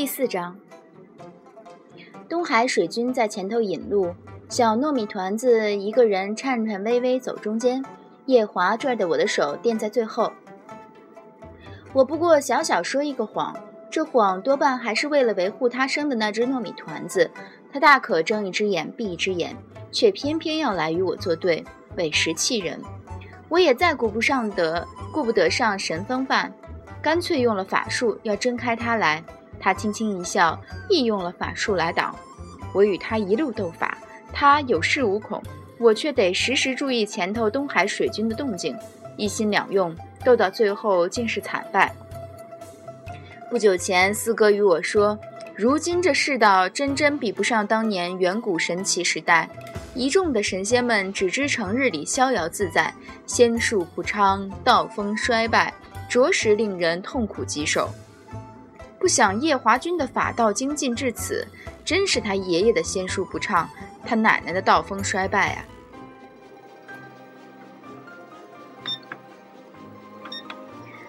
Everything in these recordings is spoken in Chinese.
第四章，东海水军在前头引路，小糯米团子一个人颤颤巍巍走中间，夜华拽着我的手垫在最后。我不过小小说一个谎，这谎多半还是为了维护他生的那只糯米团子。他大可睁一只眼闭一只眼，却偏偏要来与我作对，委实气人。我也再顾不上得，顾不得上神风范，干脆用了法术要睁开他来。他轻轻一笑，亦用了法术来挡。我与他一路斗法，他有恃无恐，我却得时时注意前头东海水军的动静，一心两用，斗到最后竟是惨败。不久前，四哥与我说，如今这世道真真比不上当年远古神奇时代，一众的神仙们只知成日里逍遥自在，仙术不昌，道风衰败，着实令人痛苦棘手。不想夜华君的法道精进至此，真是他爷爷的仙术不畅，他奶奶的道风衰败啊！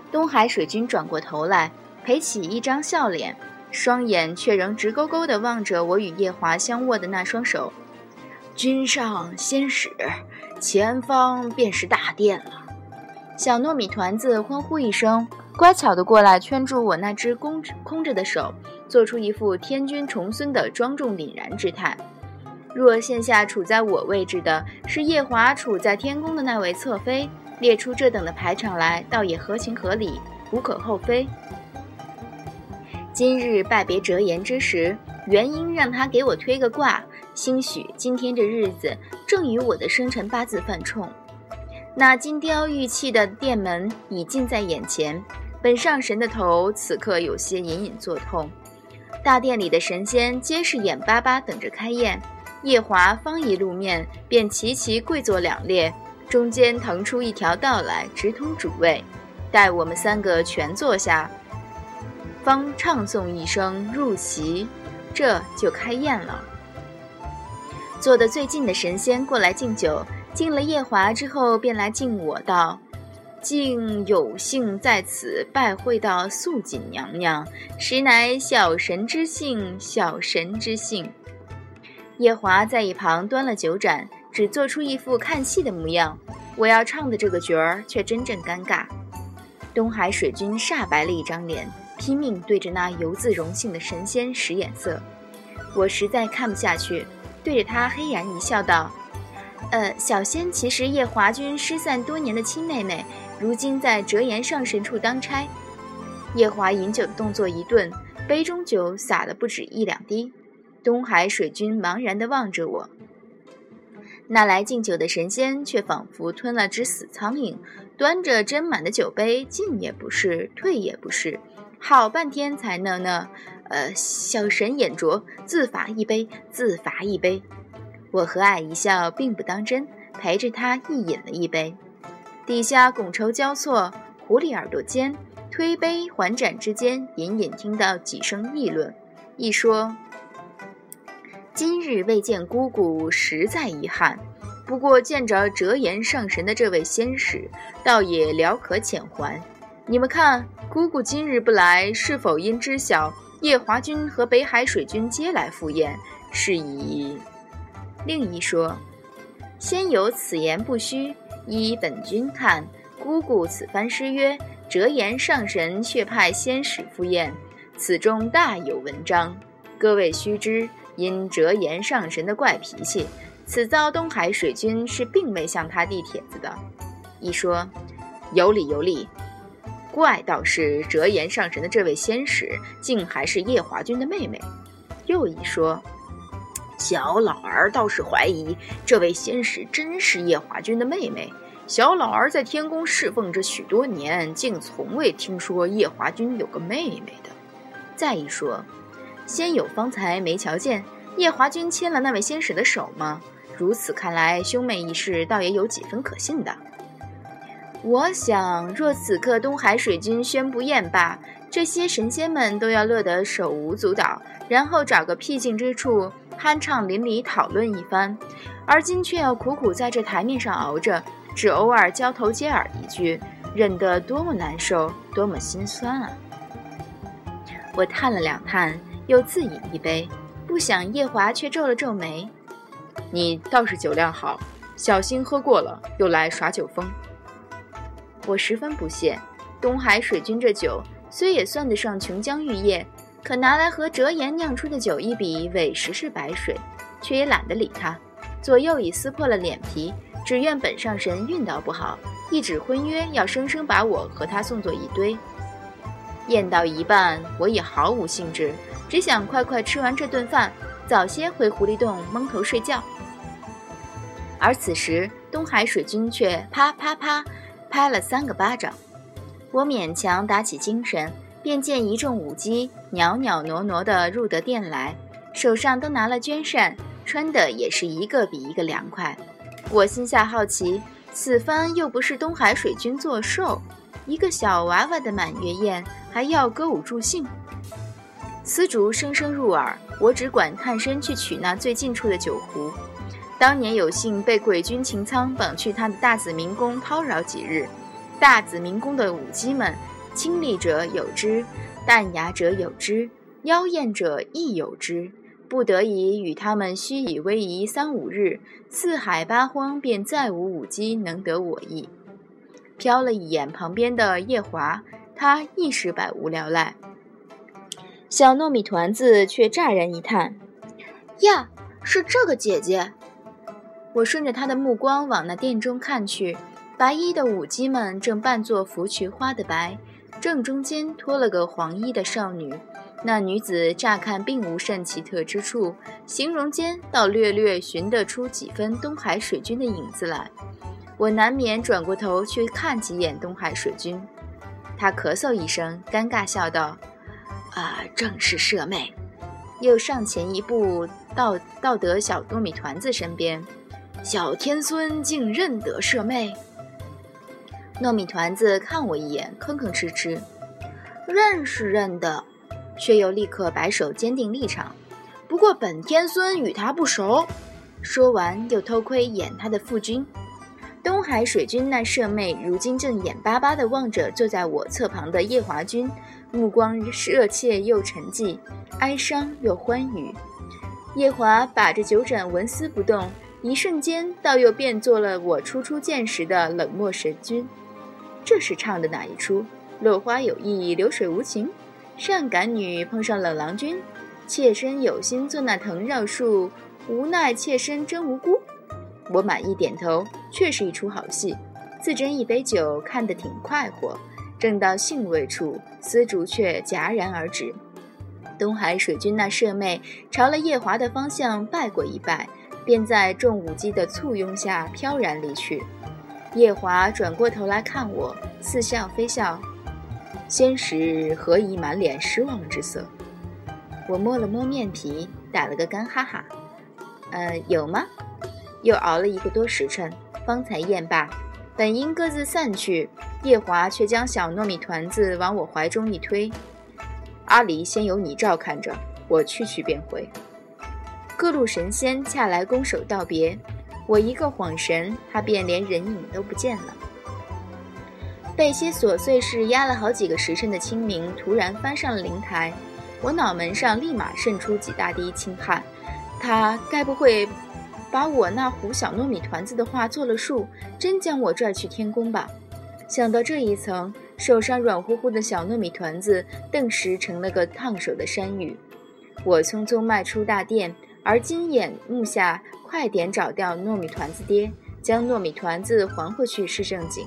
东海水君转过头来，赔起一张笑脸，双眼却仍直勾勾地望着我与夜华相握的那双手。君上仙使，前方便是大殿了。小糯米团子欢呼一声。乖巧地过来圈住我那只空空着的手，做出一副天君重孙的庄重凛然之态。若现下处在我位置的是夜华处在天宫的那位侧妃，列出这等的排场来，倒也合情合理，无可厚非。今日拜别折颜之时，原因让他给我推个卦，兴许今天这日子正与我的生辰八字犯冲。那金雕玉砌的殿门已近在眼前。本上神的头此刻有些隐隐作痛，大殿里的神仙皆是眼巴巴等着开宴。夜华方一露面，便齐齐跪坐两列，中间腾出一条道来，直通主位。待我们三个全坐下，方唱诵一声入席，这就开宴了。坐得最近的神仙过来敬酒，敬了夜华之后，便来敬我道。竟有幸在此拜会到素锦娘娘，实乃小神之幸，小神之幸。夜华在一旁端了酒盏，只做出一副看戏的模样。我要唱的这个角儿却真正尴尬。东海水君煞白了一张脸，拼命对着那犹自荣幸的神仙使眼色。我实在看不下去，对着他嘿然一笑，道：“呃，小仙其实夜华君失散多年的亲妹妹。”如今在折颜上神处当差，夜华饮酒的动作一顿，杯中酒洒了不止一两滴。东海水君茫然地望着我，那来敬酒的神仙却仿佛吞了只死苍蝇，端着斟满的酒杯，进也不是，退也不是，好半天才呢呢，呃，小神眼拙，自罚一杯，自罚一杯。我和蔼一笑，并不当真，陪着他一饮了一杯。底下觥筹交错，狐狸耳朵尖，推杯还盏之间，隐隐听到几声议论。一说：“今日未见姑姑，实在遗憾。不过见着折颜上神的这位仙使，倒也聊可遣还。你们看，姑姑今日不来，是否因知晓夜华君和北海水君皆来赴宴，是以？”另一说：“先有此言不虚。”依本君看，姑姑此番失约：“折颜上神却派仙使赴宴，此中大有文章。各位须知，因折颜上神的怪脾气，此遭东海水君是并未向他递帖子的。”一说有理有理，怪倒是折颜上神的这位仙使，竟还是夜华君的妹妹。又一说，小老儿倒是怀疑这位仙使真是夜华君的妹妹。小老儿在天宫侍奉着许多年，竟从未听说夜华君有个妹妹的。再一说，仙友方才没瞧见夜华君牵了那位仙使的手吗？如此看来，兄妹一事倒也有几分可信的。我想，若此刻东海水君宣布宴罢，这些神仙们都要乐得手舞足蹈，然后找个僻静之处酣畅淋漓讨论一番，而今却要苦苦在这台面上熬着。只偶尔交头接耳一句，忍得多么难受，多么心酸啊！我叹了两叹，又自饮一杯。不想夜华却皱了皱眉：“你倒是酒量好，小心喝过了又来耍酒疯。”我十分不屑。东海水君这酒虽也算得上琼浆玉液，可拿来和折颜酿出的酒一比，委实是白水。却也懒得理他，左右已撕破了脸皮，只怨本上神运道不好，一纸婚约要生生把我和他送作一堆。宴到一半，我也毫无兴致，只想快快吃完这顿饭，早些回狐狸洞蒙头睡觉。而此时，东海水君却啪啪啪拍了三个巴掌。我勉强打起精神，便见一众舞姬袅袅挪挪地入得殿来，手上都拿了绢扇，穿的也是一个比一个凉快。我心下好奇，此番又不是东海水君作寿，一个小娃娃的满月宴，还要歌舞助兴。丝竹声声入耳，我只管探身去取那最近处的酒壶。当年有幸被鬼君擎苍绑去他的大紫明宫叨扰几日。大紫明宫的舞姬们，清丽者有之，淡雅者有之，妖艳者亦有之。不得已与他们虚以威仪三五日，四海八荒便再无舞姬能得我意。瞟了一眼旁边的夜华，他亦是百无聊赖。小糯米团子却乍然一叹：“呀，是这个姐姐！”我顺着他的目光往那殿中看去。白衣的舞姬们正扮作芙蕖花的白，正中间拖了个黄衣的少女。那女子乍看并无甚奇特之处，形容间倒略略寻得出几分东海水君的影子来。我难免转过头去看几眼东海水君，他咳嗽一声，尴尬笑道：“啊，正是舍妹。”又上前一步，到到得小糯米团子身边，小天孙竟认得舍妹。糯米团子看我一眼，吭吭哧哧，认是认的，却又立刻摆手坚定立场。不过本天孙与他不熟。说完，又偷窥眼他的父君东海水君那舍妹，如今正眼巴巴地望着坐在我侧旁的夜华君，目光热切又沉寂，哀伤又欢愉。夜华把着酒盏纹丝不动，一瞬间，倒又变作了我初初见时的冷漠神君。这是唱的哪一出？落花有意，流水无情。善感女碰上冷郎君，妾身有心做那藤绕树，无奈妾身真无辜。我满意点头，确是一出好戏。自斟一杯酒，看得挺快活。正到兴味处，丝竹却戛然而止。东海水君那舍妹朝了夜华的方向拜过一拜，便在众舞姬的簇拥下飘然离去。夜华转过头来看我，似笑非笑，先时何以满脸失望之色？我摸了摸面皮，打了个干哈哈。呃，有吗？又熬了一个多时辰，方才咽罢。本应各自散去，夜华却将小糯米团子往我怀中一推：“阿离先由你照看着，我去去便回。”各路神仙恰来拱手道别。我一个恍神，他便连人影都不见了。被些琐碎事压了好几个时辰的清明，突然翻上了灵台，我脑门上立马渗出几大滴清汗。他该不会把我那壶小糯米团子的话做了数，真将我拽去天宫吧？想到这一层，手上软乎乎的小糯米团子顿时成了个烫手的山芋。我匆匆迈出大殿，而今眼目下。快点找掉糯米团子爹，将糯米团子还回去是正经。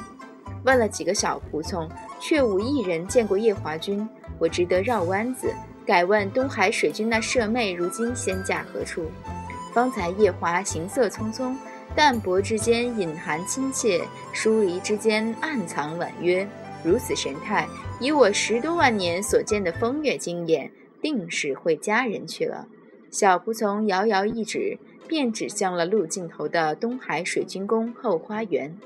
问了几个小仆从，却无一人见过夜华君。我只得绕弯子，改问东海水君那舍妹如今仙驾何处。方才夜华行色匆匆，淡泊之间隐含亲切，疏离之间暗藏婉约。如此神态，以我十多万年所见的风月经验，定是会佳人去了。小仆从遥遥一指。便指向了路尽头的东海水晶宫后花园。